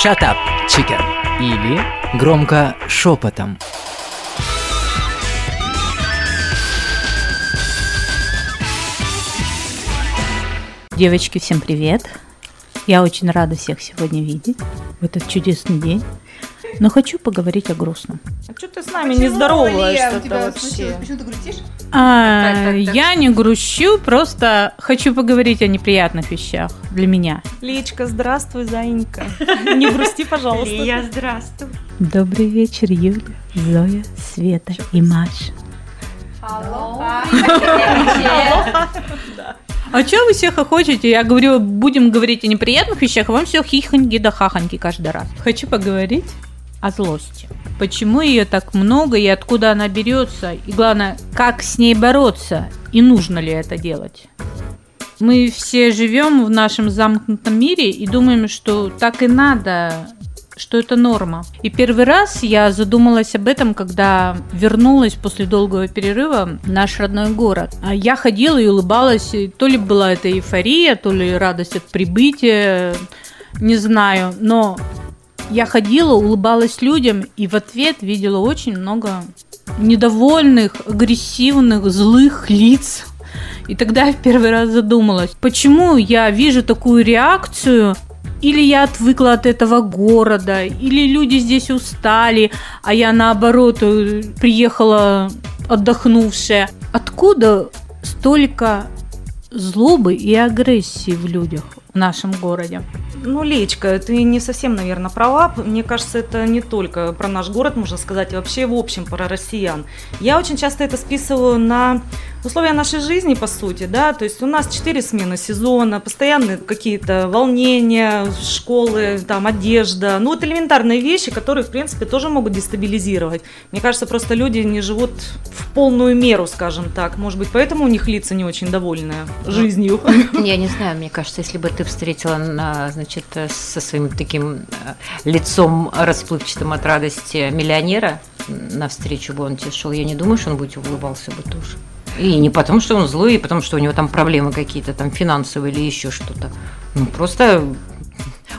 Shut up, chicken. Или громко шепотом. Девочки, всем привет! Я очень рада всех сегодня видеть в этот чудесный день. Но хочу поговорить о грустном. А что ты с нами не здороваешься вообще? Почему ты грустишь? А, Так, так, так. Я не грущу, просто хочу поговорить о неприятных вещах для меня. Личка, здравствуй, Заинька. Не грусти, пожалуйста. Я здравствуй. Добрый вечер, Юля, Зоя, Света и Маша. А что вы все хохочете? Я говорю, будем говорить о неприятных вещах, а вам все хихоньки да хахоньки каждый раз. Хочу поговорить о злости. Почему ее так много и откуда она берется? И главное, как с ней бороться? И нужно ли это делать? Мы все живем в нашем замкнутом мире и думаем, что так и надо, что это норма. И первый раз я задумалась об этом, когда вернулась после долгого перерыва в наш родной город. А Я ходила и улыбалась, и то ли была это эйфория, то ли радость от прибытия, не знаю, но я ходила, улыбалась людям и в ответ видела очень много недовольных, агрессивных, злых лиц. И тогда я в первый раз задумалась, почему я вижу такую реакцию или я отвыкла от этого города, или люди здесь устали, а я наоборот приехала отдохнувшая. Откуда столько злобы и агрессии в людях в нашем городе? Ну, Лечка, ты не совсем, наверное, права. Мне кажется, это не только про наш город, можно сказать, вообще в общем про россиян. Я очень часто это списываю на условия нашей жизни, по сути, да, то есть у нас четыре смены сезона, постоянные какие-то волнения, школы, там, одежда, ну, вот элементарные вещи, которые, в принципе, тоже могут дестабилизировать. Мне кажется, просто люди не живут в полную меру, скажем так, может быть, поэтому у них лица не очень довольные жизнью. Я не знаю, мне кажется, если бы ты встретила, на, значит, со своим таким э, лицом расплывчатым от радости миллионера, навстречу бы он тебе шел, я не думаю, что он бы улыбался бы тоже. И не потому, что он злой, и потому, что у него там проблемы какие-то, там финансовые или еще что-то. Ну, просто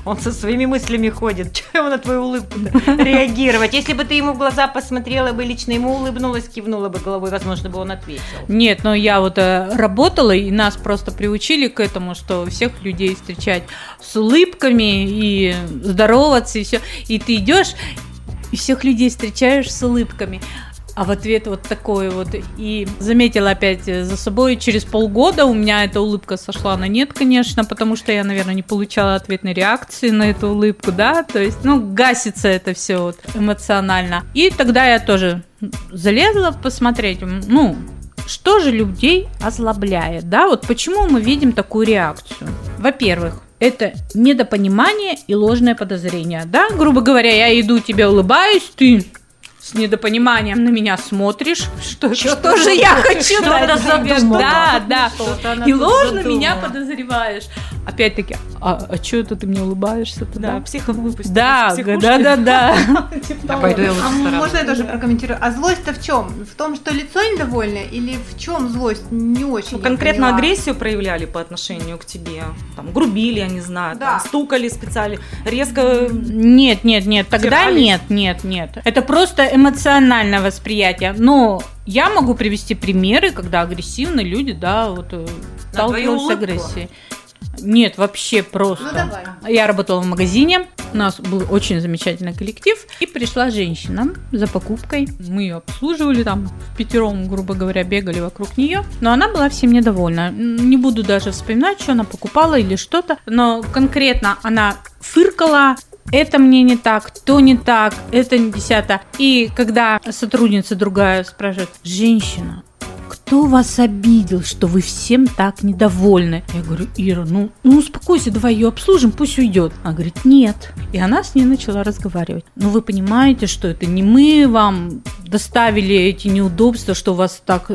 он со своими мыслями ходит. Чего ему на твою улыбку реагировать? Если бы ты ему в глаза посмотрела бы, лично ему улыбнулась, кивнула бы головой, возможно, бы он ответил. Нет, но я вот э, работала, и нас просто приучили к этому, что всех людей встречать с улыбками и здороваться, и все. И ты идешь, и всех людей встречаешь с улыбками. А в ответ вот такой вот. И заметила опять за собой, через полгода у меня эта улыбка сошла на нет, конечно, потому что я, наверное, не получала ответной реакции на эту улыбку, да, то есть, ну, гасится это все вот эмоционально. И тогда я тоже залезла посмотреть, ну, что же людей озлобляет, да, вот почему мы видим такую реакцию? Во-первых, это недопонимание и ложное подозрение, да, грубо говоря, я иду, тебе улыбаюсь, ты с недопониманием на меня смотришь, что, что, же я хочу дать тебе? задумала. Да, да. Она И ложно задумала. меня подозреваешь. Опять-таки, а, а что это ты мне улыбаешься тогда? Да, психов выпустили. Да, да, да, да. Я того. пойду я лучше А можно я тоже прокомментирую? А злость-то в чем? В том, что лицо недовольное или в чем злость? Не очень. Конкретно агрессию проявляли по отношению к тебе, там, грубили, я не знаю, Да. там, стукали специально, резко Нет, нет, нет, тогда нет, нет, нет. Это просто эмоциональное восприятие. Но я могу привести примеры, когда агрессивные люди, да, вот э, сталкивались с агрессией. Нет, вообще просто. Ну давай. Я работала в магазине, у нас был очень замечательный коллектив, и пришла женщина за покупкой. Мы ее обслуживали там в пятером, грубо говоря, бегали вокруг нее, но она была всем недовольна. Не буду даже вспоминать, что она покупала или что-то, но конкретно она фыркала, это мне не так, то не так, это не десято. И когда сотрудница другая спрашивает, женщина, кто вас обидел, что вы всем так недовольны? Я говорю, Ира, ну, ну успокойся, давай ее обслужим, пусть уйдет. Она говорит, нет. И она с ней начала разговаривать. Ну, вы понимаете, что это не мы вам доставили эти неудобства, что вас так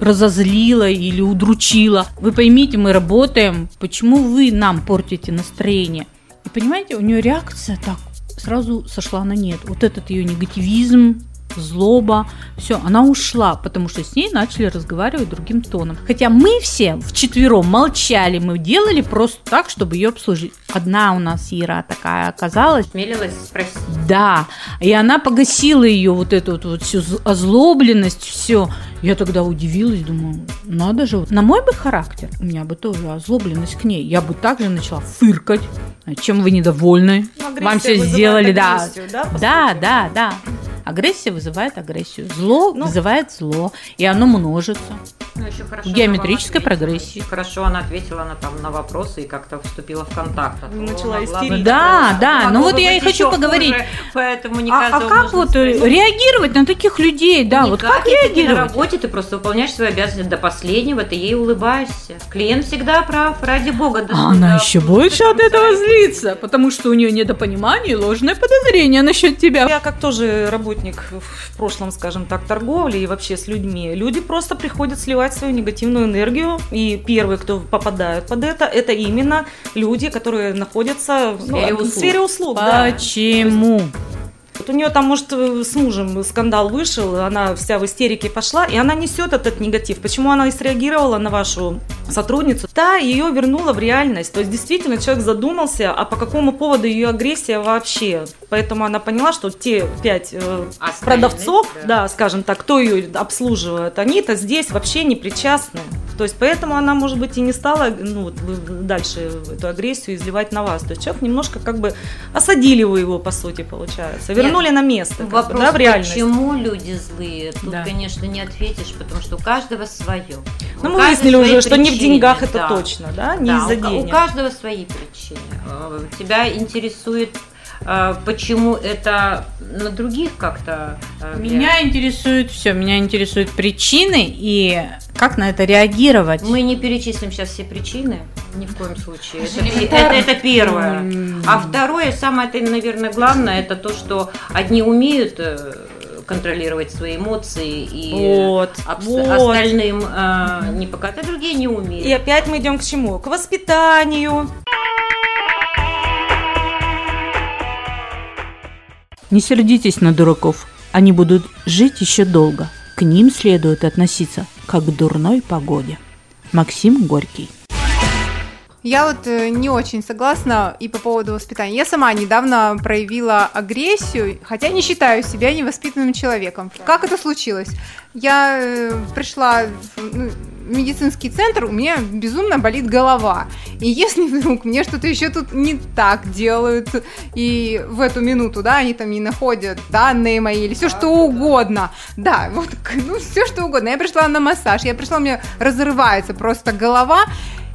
разозлило или удручило. Вы поймите, мы работаем, почему вы нам портите настроение? И понимаете, у нее реакция так сразу сошла на нет. Вот этот ее негативизм, злоба, все, она ушла, потому что с ней начали разговаривать другим тоном. Хотя мы все вчетвером молчали, мы делали просто так, чтобы ее обслужить. Одна у нас Ира такая оказалась, Смелилась спросить. да, и она погасила ее вот эту вот, вот всю озлобленность, все. Я тогда удивилась, думаю, надо же, на мой бы характер, у меня бы тоже озлобленность к ней, я бы также начала фыркать, чем вы недовольны, агрессия вам все сделали, да, агрессию, да, да, да, да. Агрессия вызывает агрессию, зло Ну. вызывает зло, и оно множится. Ну, еще хорошо, В геометрической она вам ответила. прогрессии. Хорошо, она ответила на, там, на вопросы и как-то вступила в контакт. А Начала истерить. Да, да, ну вот я и хочу поговорить. хуже, поэтому не А, а как вот э, спросить. реагировать на таких людей, да, вот Никак, как если ты на реагировать? работе ты просто выполняешь свои обязанности до последнего, ты ей улыбаешься. Клиент всегда прав, ради бога. да А она да, еще больше от этого злится, потому что у нее недопонимание и ложное подозрение насчет тебя. Я как тоже работник в прошлом, скажем так, торговли и вообще с людьми, люди просто приходят сливать свою негативную энергию, и первые, кто попадают под это, это именно люди, которые находятся ну, сфере в услуг. сфере услуг. да. Почему? Вот у нее там, может, с мужем скандал вышел, она вся в истерике пошла, и она несет этот негатив. Почему она и среагировала на вашу сотрудницу? Да, ее вернула в реальность. То есть, действительно, человек задумался, а по какому поводу ее агрессия вообще. Поэтому она поняла, что те пять э, продавцов, да. да. скажем так, кто ее обслуживает, они-то здесь вообще не причастны. То есть, поэтому она, может быть, и не стала ну, дальше эту агрессию изливать на вас. То есть, человек немножко как бы осадили вы его, по сути, получается. Вернули на место, бы, Вопрос, да, в реальность. почему люди злые, тут, Да. конечно, не ответишь, потому что у каждого свое. Ну, мы выяснили уже, что не в причины, деньгах это да. точно, да, не Да, из-за ка- у денег. каждого свои причины. Э, Тебя интересует, почему это на других как-то э, Меня интересует все, меня интересуют причины и как на это реагировать. Мы не перечислим сейчас все причины, ни в коем случае. Это, это- это первое. А второе, самое, это, наверное, главное, это то, что одни умеют э, контролировать свои эмоции и Вот, обс- вот. остальным э, не показать, а другие не умеют. И опять мы идем к чему? К воспитанию. Не сердитесь на дураков, они будут жить еще долго. К ним следует относиться как к дурной погоде. Максим Горький. Я вот э, не очень согласна и по поводу воспитания. Я сама недавно проявила агрессию, хотя не считаю себя невоспитанным человеком. Как это случилось? Я э, пришла ну, медицинский центр, у меня безумно болит голова. И если вдруг мне что-то еще тут не так делают, и в эту минуту, да, они там не находят данные мои или все что угодно, да, вот, ну, все что угодно. Я пришла на массаж, я пришла, у меня разрывается просто голова,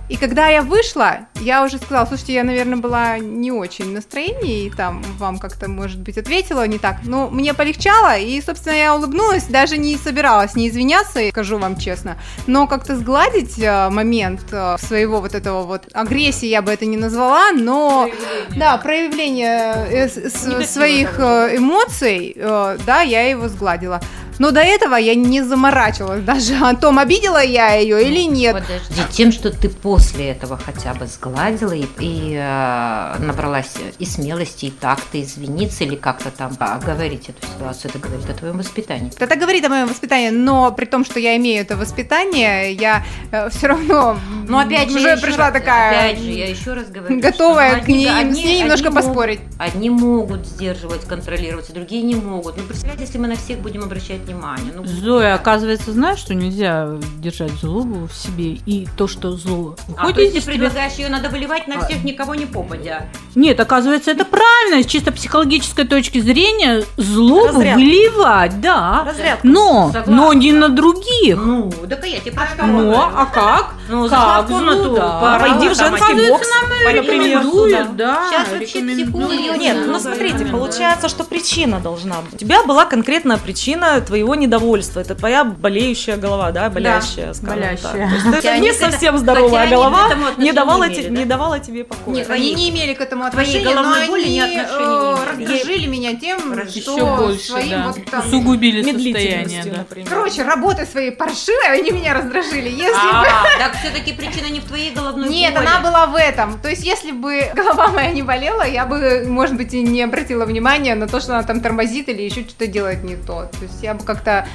и когда я вышла, я уже сказала, слушайте, я, наверное, была не очень в настроении, и там вам как-то, может быть, ответила не так. Но мне полегчало, и, собственно, я улыбнулась, даже не собиралась не извиняться, скажу вам честно, но как-то сгладить э, момент э, своего вот этого вот агрессии, я бы это не назвала, но... Да, проявление э, с- своих э, эмоций, э, да, я его сгладила. Но до этого я не заморачивалась даже о том, обидела я ее или нет. Подожди, тем, что ты после этого хотя бы сгладила и, и, э, набралась и смелости, и так-то извиниться или как-то там оговорить эту ситуацию, это говорит о твоем воспитании. Это говорит о моем воспитании, но при том, что я имею это воспитание, я все равно Но опять же, уже пришла раз- такая опять же, я еще раз говорю, готовая ну, к ней, одни- с ней немножко одни могут- поспорить. Одни могут сдерживать, контролировать, а другие не могут. Ну, представляете, если мы на всех будем обращать внимание. Ну, Зоя, оказывается, знаешь, что нельзя держать злобу в себе и то, что зло а выходит то есть ты из тебя- предлагаешь ее надо выливать на всех, никого не попадя. Нет, оказывается, это правильно. С чисто психологической точки зрения злобу Разрядка. выливать, да. Разрядка. Но, Согласна. но не на других. Ну, так я тебе про что говорю. а как? Ну, Как? Ну, да. Пойди в женский бокс, например, да. Сейчас вообще психологи Нет, ну смотрите, получается, что причина должна быть. У тебя была конкретная причина твоего недовольства. Это твоя болеющая голова, да, болящая, скажем болящая. так. То есть это не совсем здоровая голова, не давала, не те- имели, да? не давала тебе покоя. Нет, Они Твоей- не имели к этому твоей отношения, но головной боли они не э, раздражили меня тем, Раз- что Еще больше, своим да. вот там... Усугубили состояние, да. например. Короче, работы своей паршивой, они меня раздражили. Если бы... А, так все-таки причина причина не в твоей головной Нет, боли. она была в этом. То есть, если бы голова моя не болела, я бы, может быть, и не обратила внимания на то, что она там тормозит или еще что-то делает не то. То есть, я бы как-то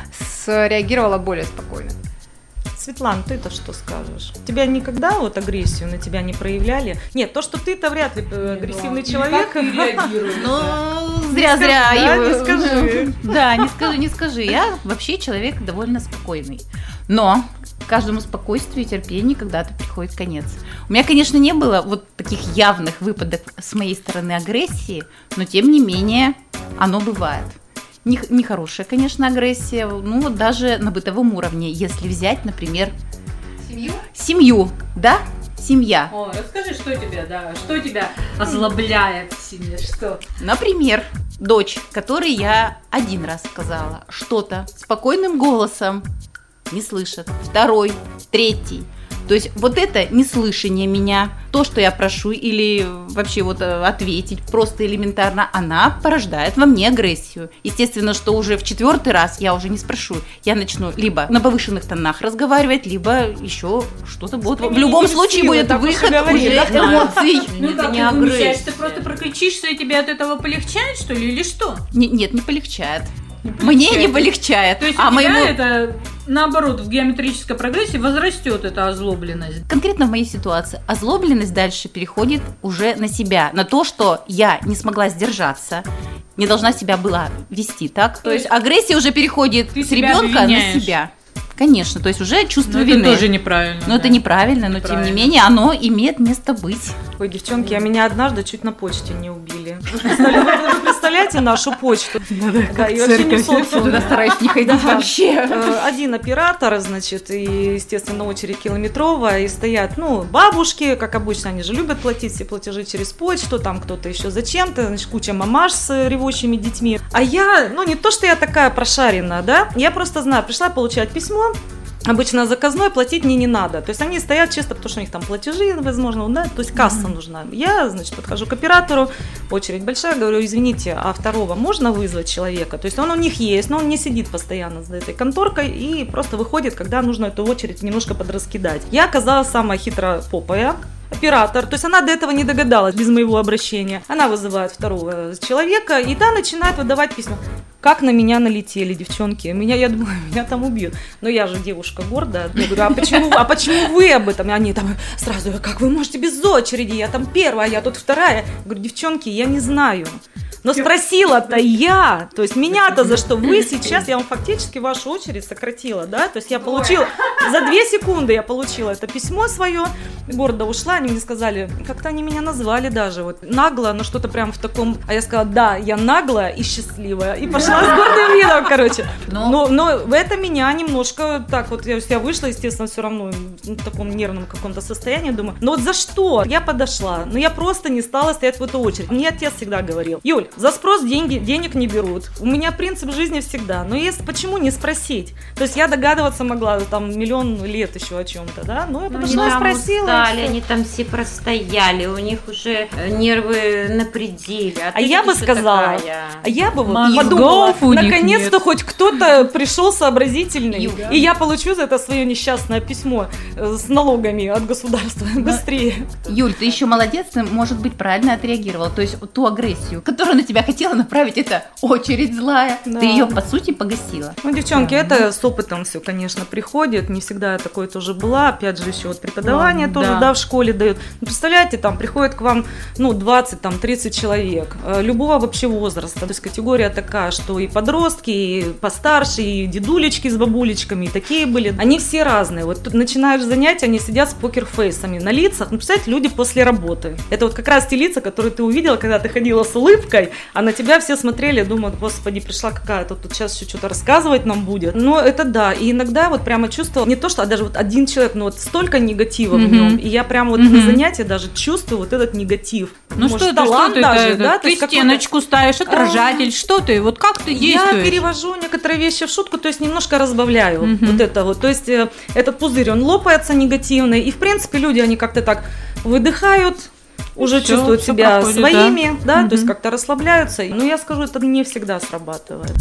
среагировала более спокойно. Светлана, ты-то что скажешь? Тебя никогда вот агрессию на тебя не проявляли? Нет, то, что ты-то вряд ли э, агрессивный человек. Ну, зря-зря Да, его... не скажи. Да, не скажи, не скажи. Я вообще человек довольно спокойный. Но каждому спокойствию и терпению когда-то приходит конец. У меня, конечно, не было вот таких явных выпадов с моей стороны агрессии, но тем не менее оно бывает. Не- Нехорошая, конечно, агрессия, ну вот даже на бытовом уровне, если взять, например, Семью? семью, да, семья. О, расскажи, что тебя, да, что тебя озлобляет в семье, что? Например, дочь, которой я один раз сказала что-то спокойным голосом, не слышит. Второй, третий. То есть вот это неслышание меня, то, что я прошу или вообще вот э, ответить просто элементарно, она порождает во мне агрессию. Естественно, что уже в четвертый раз я уже не спрошу. Я начну либо на повышенных тонах разговаривать, либо еще что-то будет. В любом случае будет выход уже да. эмоций. Ну, Это не ты вымещаешь, агрессия. ты просто прокричишься, и тебе от этого полегчает, что ли, или что? Не- нет, не полегчает. Мне не полегчает. То есть а у моему... это, наоборот, в геометрической прогрессии возрастет эта озлобленность. Конкретно в моей ситуации озлобленность дальше переходит уже на себя, на то, что я не смогла сдержаться, не должна себя была вести, так? То есть агрессия уже переходит Ты с ребенка на обвиняешь. себя. Конечно, то есть уже чувство Ну, вины. это тоже неправильно. но это да. неправильно, но тем не Неправильно. менее оно имеет место быть. Ой, девчонки, а меня однажды чуть на почте не убили. Вы представляете нашу почту? Да, и вообще не в социуме. Туда стараюсь не ходить вообще. Э, Один оператор, значит, и, естественно, очередь километровая, и стоят, ну, бабушки, как обычно, они же любят платить все платежи через почту, там кто-то еще зачем-то, значит, куча мамаш с ревущими детьми. А я, ну, не то, что я такая прошаренная, да, я просто знаю, пришла получать письмо, Обычно заказной платить мне не надо. То есть они стоят чисто, потому что у них там платежи, возможно, да, то есть касса нужна. Я, значит, подхожу к оператору, очередь большая, говорю, извините, а второго можно вызвать человека? То есть он у них есть, но он не сидит постоянно за этой конторкой и просто выходит, когда нужно эту очередь немножко подраскидать. Я оказалась самая хитропопая, оператор, то есть она до этого не догадалась без моего обращения. Она вызывает второго человека, и та начинает выдавать письма. Как на меня налетели девчонки. Меня, я думаю, меня там убьют. Но я же девушка гордая. Я говорю, а почему, а почему вы об этом? Они там сразу, как вы можете без очереди? Я там первая, я тут вторая. Я говорю, девчонки, я не знаю. Но спросила-то я. То есть меня-то за что? Вы сейчас, я вам фактически вашу очередь сократила, да? То есть я получила, за две секунды я получила это письмо свое, гордо ушла, они мне сказали, как-то они меня назвали даже, вот нагло, но что-то прям в таком, а я сказала, да, я наглая и счастливая, и пошла с гордым видом, короче. Но- Но, но это меня немножко так вот, я, я вышла, естественно, все равно в таком нервном каком-то состоянии, думаю, ну вот за что? Я подошла, но я просто не стала стоять в эту очередь. Мне отец всегда говорил, Юль, за спрос деньги, денег не берут. У меня принцип жизни всегда. Но есть, почему не спросить? То есть я догадываться могла там миллион лет еще о чем-то, да? Ну, я Ну, подошла и там спросила. и устали, они там все простояли, у них уже э, нервы на пределе. А ты я бы сказала, такая. А я бы вот Мозгов подумала, наконец-то хоть кто-то пришел сообразительный, Юля. и я получу за это свое несчастное письмо э, с налогами от государства быстрее. Юль, ты еще молодец, ты, может быть, правильно отреагировала. То есть ту агрессию, которую на тебя хотела направить, это очередь злая. Да. Ты ее, по сути, погасила. Ну, девчонки, это с опытом все, конечно, приходит. Не всегда я такой тоже была. Опять же, еще вот преподавание Ну, тоже, да. да, в школе дают. Ну, представляете, там приходит к вам, ну, 20, там, 30 человек, э, любого вообще возраста. То есть категория такая, что и подростки, и постарше, и дедулечки с бабулечками, и такие были. Они все разные. Вот тут начинаешь занятия, они сидят с покерфейсами на лицах. Ну, представляете, люди после работы. Это вот как раз те лица, которые ты увидела, когда ты ходила с улыбкой, а на тебя все смотрели, думают, господи, пришла какая-то, тут сейчас еще что-то рассказывать нам будет. Но это да, и иногда вот прямо чувствовала, не то, что, а даже вот один человек, но вот столько негатива в Мгм. нем, и я прямо вот Мгм. на занятии даже чувствую вот этот негатив. Ну Может, что ты, талант что ты, даже, это, да? То ты какой-то- стеночку ставишь, отражатель, что ты, вот как ты я действуешь? перевожу некоторые вещи в шутку, то есть немножко разбавляю Мгм. вот это вот. То есть э, этот пузырь, он лопается негативный, и в принципе люди, они как-то так выдыхают, уже все, чувствуют все себя проходит, своими, да, да угу. то есть как-то расслабляются. Но я скажу, это не всегда срабатывает.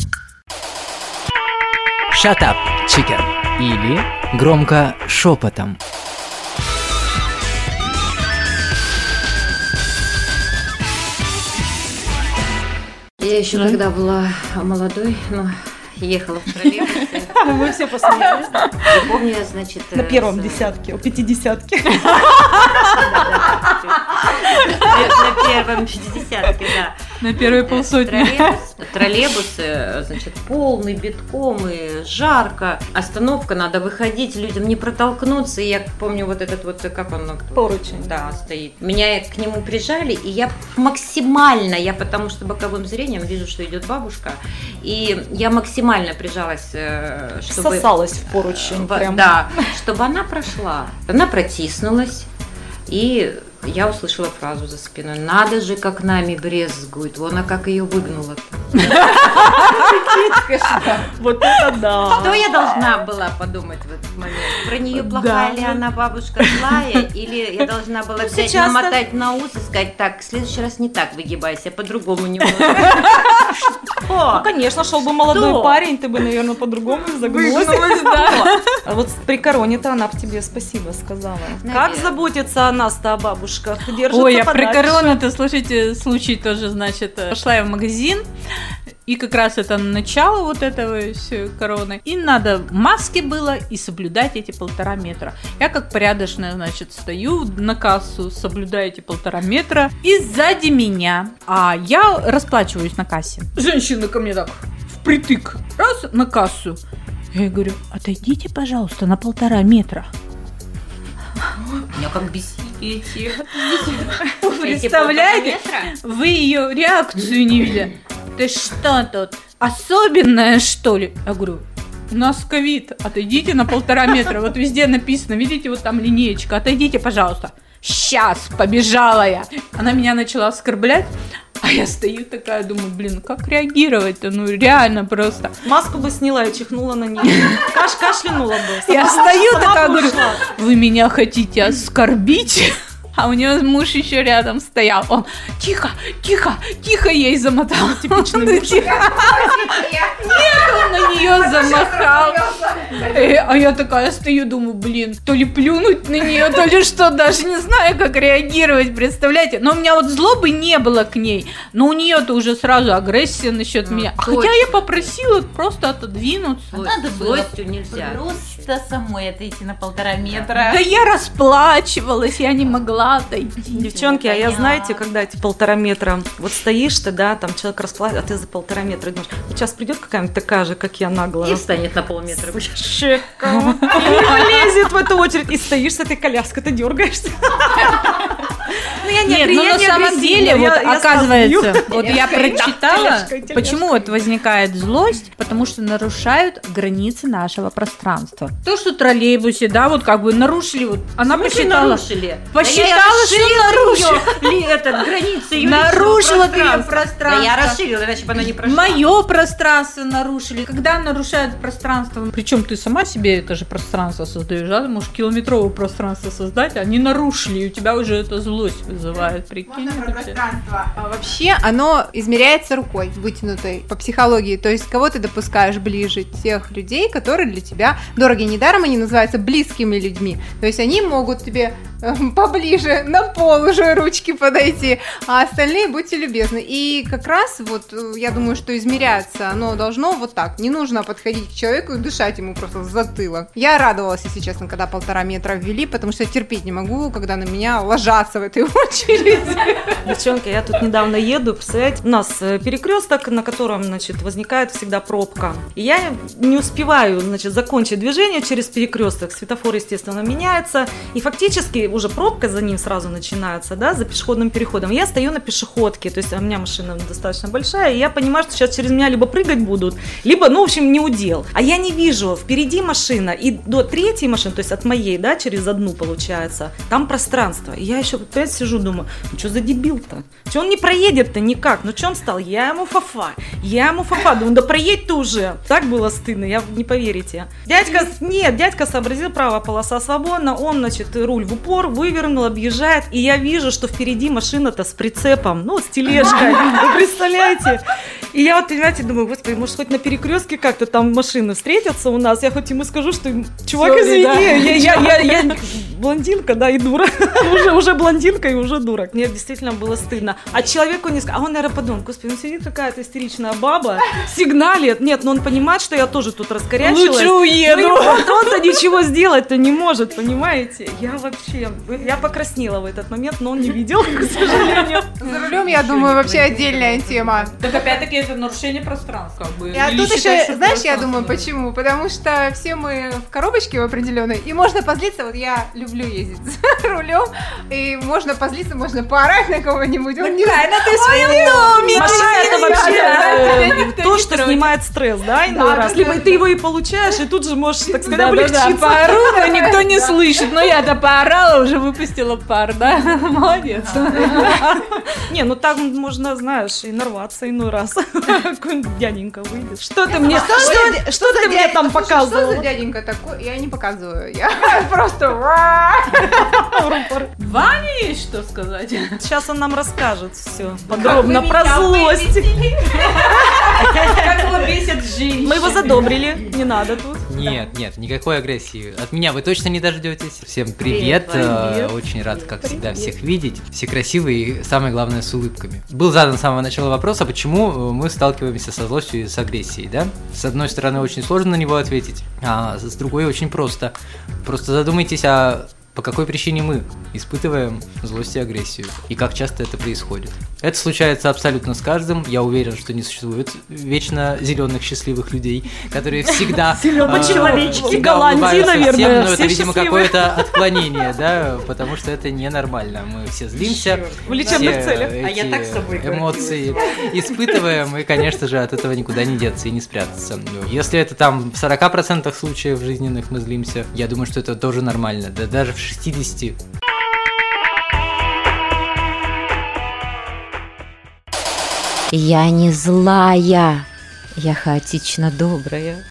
Shut up, chicken. Или громко шепотом. Я еще mm-hmm. была молодой, но ехала в троллейбусе. Мы все посмотрели. Помню, значит... На первом с... десятке, у пятидесятки. Да, да, на первом пятидесятке, да. На первые полсотни. Троллейбус, троллейбус, э, значит, полный, битком и жарко. Остановка, надо выходить, людям не протолкнуться. И я помню вот этот вот, э, как он... ну, Поручень. Да, стоит. Меня к нему прижали, и я максимально, я потому что боковым зрением вижу, что идет бабушка, и я максимально прижалась, э, чтобы... Сосалась в поручень. Во- прям. Да, чтобы она прошла. Она протиснулась, и я услышала фразу за спиной. Надо же, как нами брезгует. Вон, а как ее выгнула Вот это да. Что я должна была подумать в этот момент? Про нее плохая ли она бабушка злая? Или я должна была взять, сейчас-то- намотать на ус и сказать, так, в следующий раз не так выгибайся, по-другому немного. Ну, конечно, шел бы молодой Что? парень, ты бы, наверное, по-другому загнулась. А вот при короне-то она бы тебе спасибо сказала. Как Наверное. заботиться о нас-то, о бабушках? Держится Ой, я про подальше. корону-то, слушайте, случай тоже, значит, э, пошла я в магазин, и как раз это начало вот этого короны. И надо маски было и соблюдать эти полтора метра. Я как порядочная, значит, стою на кассу, соблюдаю эти полтора метра. И сзади меня, а я расплачиваюсь на кассе. Женщина ко мне так впритык, раз на кассу. Я ей говорю, отойдите, пожалуйста, на полтора метра. Меня как бесите. Представляете? Вы ее реакцию не видели. Ты что тут? Особенное, что ли? Я говорю, у нас ковид, отойдите на полтора метра. Вот везде написано, видите, вот там линеечка, отойдите, пожалуйста. Сейчас, побежала я. Она меня начала оскорблять, а я стою такая, думаю, блин, как реагировать-то? Ну, реально просто. Маску бы сняла и чихнула на нее. Каш кашлянула бы. Я Сама- стою сама такая, говорю, вы меня хотите оскорбить? А у него муж еще рядом стоял. Он тихо, тихо, тихо ей замотал. Типичный муж. Нет, он на нее замахал. Э, А я такая стою, думаю, блин, то ли плюнуть на нее, то ли что, даже не знаю, как реагировать, представляете? Но у меня вот злобы не было к ней, но у нее-то уже сразу агрессия насчет Ну, меня. А хотя я попросила просто отодвинуться. Надо было Злостью нельзя. Просто самой отойти на полтора метра. Да я расплачивалась, я не могла отойти. Девчонки, а я знаете, когда эти полтора метра, вот стоишь ты, да, там человек расплатит, а ты за полтора метра думаешь, сейчас придет какая-нибудь такая же, как я, наглая. И встанет на полметра. Чеком. И влезет в эту очередь, и стоишь с этой коляской, ты дергаешься. Ну, я Нет, агре- ну я на не самом деле, вот я оказывается, вот я прочитала, почему вот возникает злость, потому что нарушают границы нашего пространства. То, что троллейбусе, да, вот как бы нарушили, вот она посчитала, нарушили? посчитала, что нарушила. Ли, этот, границы ее Нарушила ты пространство. Я расширила, иначе бы она не прошла. Мое пространство нарушили. Когда нарушают пространство, причем ты сама себе это же пространство создаешь, да? Ты можешь километровое пространство создать, они нарушили, и у тебя уже это злость вызывает. Прикинь. Можно про это всё. пространство? А Вообще оно измеряется рукой, вытянутой по психологии. То есть кого ты допускаешь ближе тех людей, которые для тебя дороги. Недаром они называются близкими людьми. То есть они могут тебе поближе, на пол уже ручки подойти, а остальные будьте любезны. И как раз вот э, я думаю, что измеряться оно должно вот так. Не нужно подходить к человеку и дышать ему просто в затылок. Я радовалась, если честно, когда полтора метра ввели, потому что я терпеть не могу, когда на меня ложатся в этой очереди. Девчонки, я тут недавно еду, представляете, у нас перекресток, на котором, значит, возникает всегда пробка. И я не успеваю, значит, закончить движение через перекресток. Светофор, естественно, меняется. И фактически уже пробка за ним сразу начинается, да, за пешеходным переходом. Я стою на пешеходке, то есть у меня машина достаточно большая, и я понимаю, что сейчас через меня либо прыгать будут, либо, ну, в общем, не удел. А я не вижу, впереди машина, и до третьей машины, то есть от моей, да, через одну получается, там пространство. И я еще опять сижу, думаю, ну что за дебил-то? Че он не проедет-то никак? Ну что он стал? Я ему фафа, я ему фафа. Думаю, да проедь ты уже. Так было стыдно, я не поверите. Дядька, нет, дядька сообразил, правая полоса свободна, он, значит, руль в упор, вывернул, объезжает, и я вижу, что впереди машина-то с прицепом, ну, с тележкой, вы представляете? И я вот, понимаете, думаю, господи, может, хоть на перекрестке как-то там машины встретятся у нас, я хоть ему скажу, что, чувак, Sorry, извини, да. я, я, я, я блондинка, да, и дура. уже, уже блондинка и уже дура. Мне действительно было стыдно. А человеку не сказал, а он, наверное, подумал, господи, ну сидит какая-то истеричная баба, сигналит. Нет, но он понимает, что я тоже тут раскорячилась. Лучше уеду. Ну, вот он-то ничего сделать-то не может, понимаете? Я вообще, я покраснела в этот момент, но он не видел, к сожалению. За рулем, я думаю, вообще отдельная тема. Так опять-таки это нарушение пространства. Как бы. А Или тут еще, знаешь, я думаю, почему? Потому что все мы в коробочке в определенной, и можно позлиться, вот я люблю ездить за рулем, и можно позлиться, можно поорать на кого-нибудь. Он не Правильно ты своем Машина это вообще э, то, что снимает стресс, да, иной раз. Либо ты его и получаешь, и тут же можешь, так сказать, Да, да, да, облегчиться. поору, но никто не слышит. Но я-то поорала, уже выпустила пар, да? Молодец. Не, ну так можно, знаешь, и нарваться иной раз. Какой-нибудь дяденька выйдет. Что ты мне, что, ты мне там Что за дяденька такой? Я не показываю. Я просто... Ване есть что сказать? Сейчас он нам расскажет все подробно про злость. Как его бесит жизнь. Мы его задобрили, не надо тут. Нет, нет, никакой агрессии. От меня вы точно не дождетесь. Всем привет. э, Привет. Очень рад, как всегда, всех видеть. Все красивые и, самое главное, с улыбками. Был задан с самого начала вопрос, а почему э, мы сталкиваемся со злостью и с агрессией, да? С одной стороны, очень сложно на него ответить, а с другой очень просто. Просто задумайтесь, а по какой причине мы испытываем злость и агрессию, и как часто это происходит. Это случается абсолютно с каждым. Я уверен, что не существует вечно зеленых счастливых людей, которые всегда Зелёно-человечки, всегда Голландии, улыбаются наверное, но это, видимо, какое-то отклонение, да, потому что это ненормально. Мы все злимся, В лечебных все целях. эти А я так с собой эмоции испытываем, и, конечно же, от этого никуда не деться и не спрятаться. Если это там в 40% случаев жизненных мы злимся, я думаю, что это тоже нормально. Да даже в 60 Я не злая, я хаотично добрая.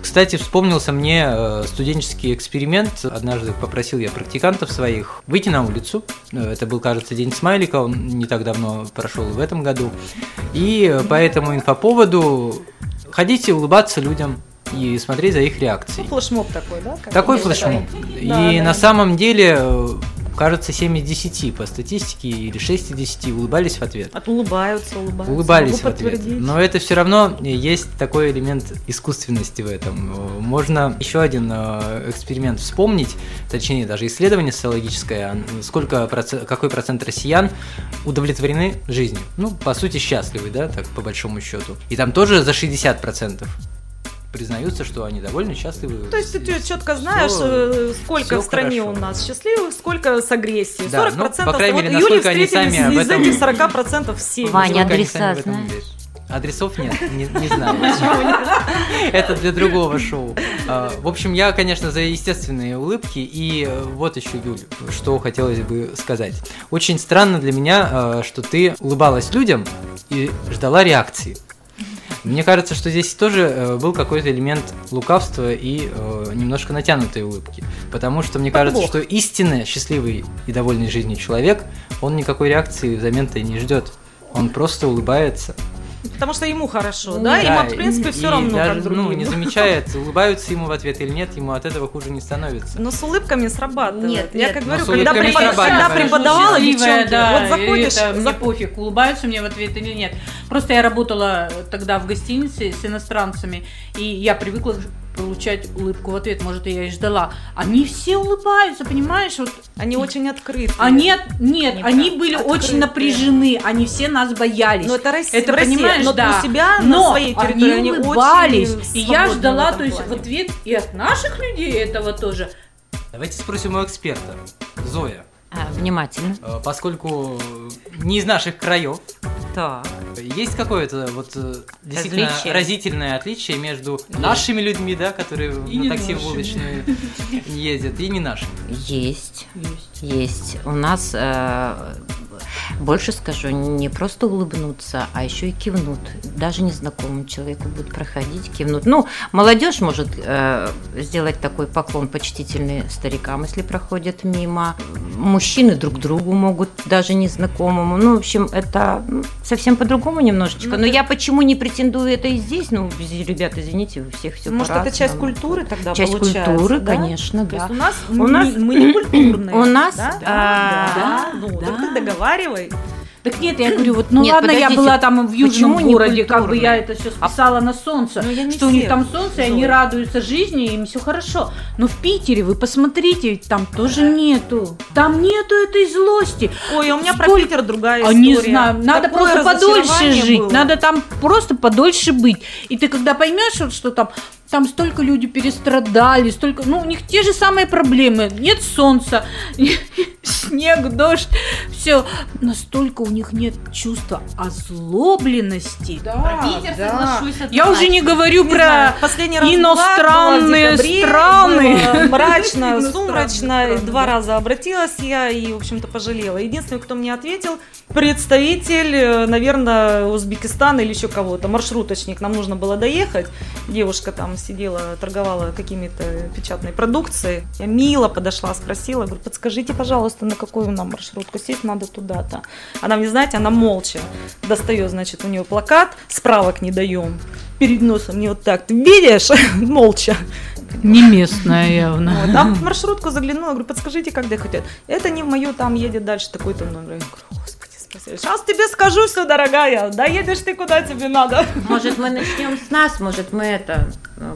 Кстати, вспомнился мне э, студенческий эксперимент. Однажды попросил я практикантов своих выйти на улицу. Э, Это был, кажется, день смайлика, он не так давно прошел в этом году. И по этому инфоповоду ходите улыбаться людям и смотреть за их реакцией. Флешмоб такой, да? как Такой флешмоб. И Да, да. на самом деле, э, кажется, 7 из 10 по статистике или 6 из 10 улыбались в ответ. От улыбаются, улыбаются. Улыбались Могу в ответ. Но это все равно есть такой элемент искусственности в этом. Э, Можно еще один э, эксперимент вспомнить, точнее даже исследование социологическое, а, сколько какой процент россиян удовлетворены жизнью. Ну, по сути, счастливы, да, так по большому счету. И там тоже за 60% признаются, что они довольно счастливы. То есть ты четко знаешь, всё- э, сколько всё в стране хорошо. у нас счастливых, сколько с агрессией. Да, 40% ну, по крайней мере, вот Юли встретились сами об из этом- этих 40% все. Ваня, адреса знаешь? Адресов нет, не, не знаю. Это для другого шоу. А, В общем, я, конечно, за естественные улыбки. И э, вот еще, Юль, что хотелось бы сказать. Очень странно для меня, э, что ты улыбалась людям и ждала реакции. Мне кажется, что здесь тоже э, был какой-то элемент лукавства и э, немножко натянутой улыбки. Потому что мне кажется, что истинно счастливый и довольный жизнью человек, он никакой реакции взамен-то и не ждет. Он просто улыбается. Потому что ему хорошо, Ну, да? Ему, в принципе, все и равно, даже, как ну, не замечает, улыбаются ему в ответ или нет, ему от этого хуже не становится. Но с улыбками срабатывает. Нет, Я нет. как говорю, когда, преподавала Счастливая, девчонки, да, вот заходишь, это мне за- пофиг, улыбаются мне в ответ или нет. Просто я работала тогда в гостинице с иностранцами, и я привыкла получать улыбку в ответ, может, я и ждала. Они все улыбаются, понимаешь? Вот они очень открыты. они, от- нет, Не они так. были Открытые. очень напряжены, они все нас боялись. Но это Россия, Это в России, понимаешь, но да. у себя Но на своей территории они они, улыбались, очень и я ждала, то есть плане. в ответ и от наших людей этого тоже. Давайте спросим у эксперта. Зоя, А, внимательно. э, поскольку не из наших краев, Так. есть какое-то вот э, действительно Различие. разительное отличие между нашими людьми, да, которые И на такси в нашими. уличные ездят, и не нашими. Есть. Есть. У нас э, Больше скажу, не просто улыбнуться, а еще и кивнут. Даже незнакомому человеку будет проходить, кивнут. Ну, молодежь может э, сделать такой поклон почтительный старикам, если проходят мимо. Мужчины друг другу могут, даже незнакомому. Ну, в общем, это совсем по-другому немножечко. Ну, Но я почему не претендую это и здесь? Ну, ребята, извините, у всех все Может, это часть культуры тогда Часть получается, культуры, да? конечно, То да. есть у нас, У мы, нас- мы не культурные. У нас, да? а, да, ну, да. так ты договаривай. Так нет, я говорю, вот ну Нет, ладно, я подождите, была там в южном почему городе, как бы я это все списала на солнце, Ну, я что у них там солнце, и они радуются жизни, им все хорошо. Но в Питере, вы посмотрите, там тоже нету. Там нету этой злости. Ой, а у меня про Сколько- Питер другая А история. не знаю, надо Такое просто подольше разочарование жить, было. надо там просто подольше быть. И ты когда поймешь, вот, что там, там столько люди перестрадали, столько, ну, у них те же самые проблемы. Нет солнца, снег, дождь, все. Настолько у них нет чувства озлобленности. Да, да. Я уже не говорю Не про знаю, последний раз иностранные страны. было мрачно, сумрачно. Два да. раза обратилась я и, в общем-то, пожалела. Единственный, кто мне ответил, представитель, э, наверное, Узбекистана или еще кого-то, маршруточник. Нам нужно было доехать. Девушка там сидела, торговала какими-то печатной продукцией. Я мило подошла, спросила, говорю, подскажите, пожалуйста, на какую нам маршрутку сесть надо туда-то. Она мне, знаете, она молча достает, значит, у нее плакат, справок не даем. Перед носом мне вот так, ты видишь? Молча. Не местная явно. Вот. А в маршрутку заглянула, говорю, подскажите, как доехать. Это не в мою, там едет дальше такой-то номер. Я говорю, господи, спасибо. Сейчас тебе скажу все, дорогая. Доедешь ты куда тебе надо. Может, мы начнем с нас, может, мы это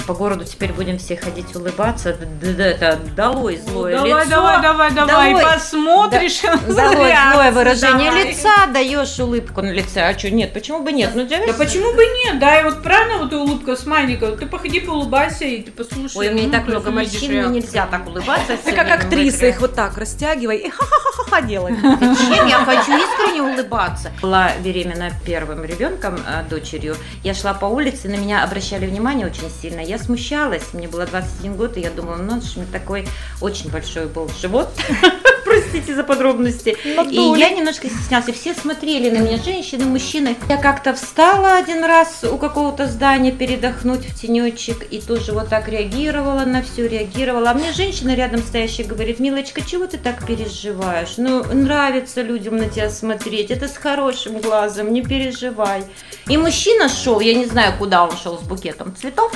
по городу теперь будем все ходить улыбаться. Это долой злое давай, лицо. давай, давай, давай, Долой- посмотришь. Долой реакцию, злое выражение давай. лица, даешь улыбку на лице. А что, нет, почему бы нет? Ну, Да почему бы нет? Да, и вот правильно вот улыбка смайлика. Ты походи, поулыбайся, и ты послушай. Ой, у меня ну, так много морщин, мне нельзя так улыбаться. Ты всё как актриса их вот так растягивай и ха-ха-ха-ха делай. Зачем? Я хочу искренне улыбаться. Была беременна первым ребенком, э, дочерью. Я шла по улице, на меня обращали внимание очень сильно. Я смущалась, мне было 21 год, и я думала, ну, у меня такой очень большой был живот. Простите за подробности. И я немножко стеснялась. И все смотрели на меня, женщины, мужчины. Я как-то встала один раз у какого-то здания передохнуть в тенечек и тоже вот так реагировала на все, реагировала. А мне женщина рядом стоящая говорит, милочка, чего ты так переживаешь? Ну, нравится людям на тебя смотреть, это с хорошим глазом, не переживай. И мужчина шел, я не знаю, куда он шел с букетом цветов.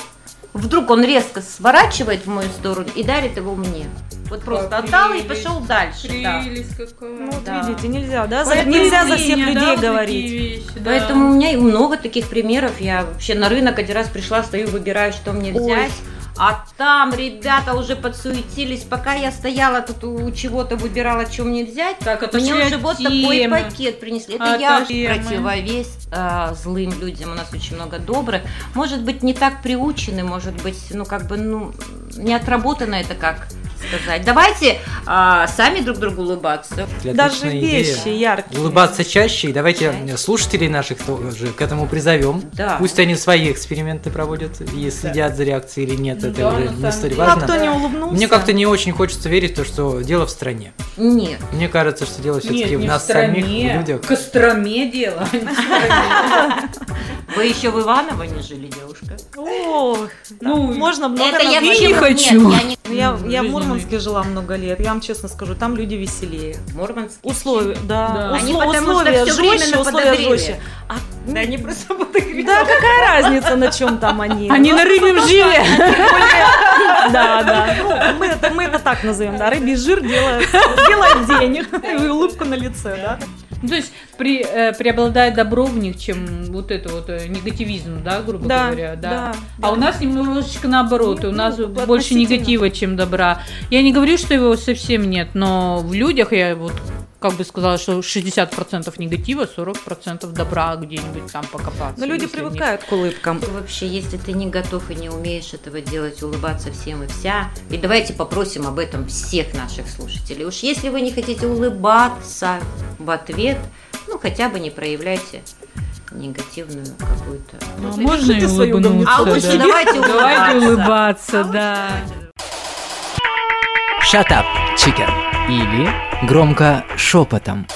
Вдруг он резко сворачивает в мою сторону и дарит его мне. Вот просто отдал и пошел дальше. да. Какая. Ну, вот Да. видите, нельзя, да? За- Нельзя за всех да, людей такие говорить. вещи, да. Поэтому у меня и много таких примеров. Я вообще на рынок один раз пришла, стою, выбираю, что мне Ой. взять. А там ребята уже подсуетились, пока я стояла тут у чего-то выбирала, что мне взять. Так, это мне же уже вот такой пакет принесли. Это Это я темы. противовес э, злым людям. У нас очень много добрых. Может быть, не так приучены, может быть, ну как бы, ну, не отработано это как сказать. Давайте а, сами друг другу улыбаться. Даже Отличная идея. вещи яркие. Улыбаться чаще, и давайте слушателей наших тоже к этому призовем. Да. Пусть они свои эксперименты проводят и следят за реакцией или нет, Ну это да, уже не столь деле. А важно. кто не улыбнулся? Мне как-то не очень хочется верить в то, что дело в стране. Нет. Мне кажется, что дело все-таки Нет, в нас в стране, самих, в людях. в Костроме дело. а. Вы еще в Иваново не жили, девушка? Ох, Ну, можно много Это я не хочу. Я Ну, в жизненный. Мурманске жила много лет. Я вам честно скажу, там люди веселее. Мурманск. Условия, да. Да. Усло- Они потому что условия время жестче, условия жестче. А, Да, они просто да, какая разница, на чем там они? Они Ну, на рыбьем жире. Да, да. Ну, мы, это, мы это так назовем, да. Рыбий жир делает, делает денег. И улыбку на лице, да. Ну, То есть при, э, преобладает добро в них, чем вот это вот э, негативизм, да, грубо Да, говоря, да. да, А у нас немножечко наоборот, Ну, у нас ну, больше негатива, чем добра. Я не говорю, что его совсем нет, но в людях я вот как бы сказала, что 60% негатива, 40% добра где-нибудь там покопаться. Но люди если не- привыкают к улыбкам. Вообще, если ты не готов и не умеешь этого делать, улыбаться всем и вся, и давайте попросим об этом всех наших слушателей. Уж если вы не хотите улыбаться в ответ, ну хотя бы не проявляйте негативную какую-то. Ну, Вот можно и улыбнуться, А лучше да. давайте улыбаться. Давайте улыбаться, да. Shut up, chicken. Или громко шепотом.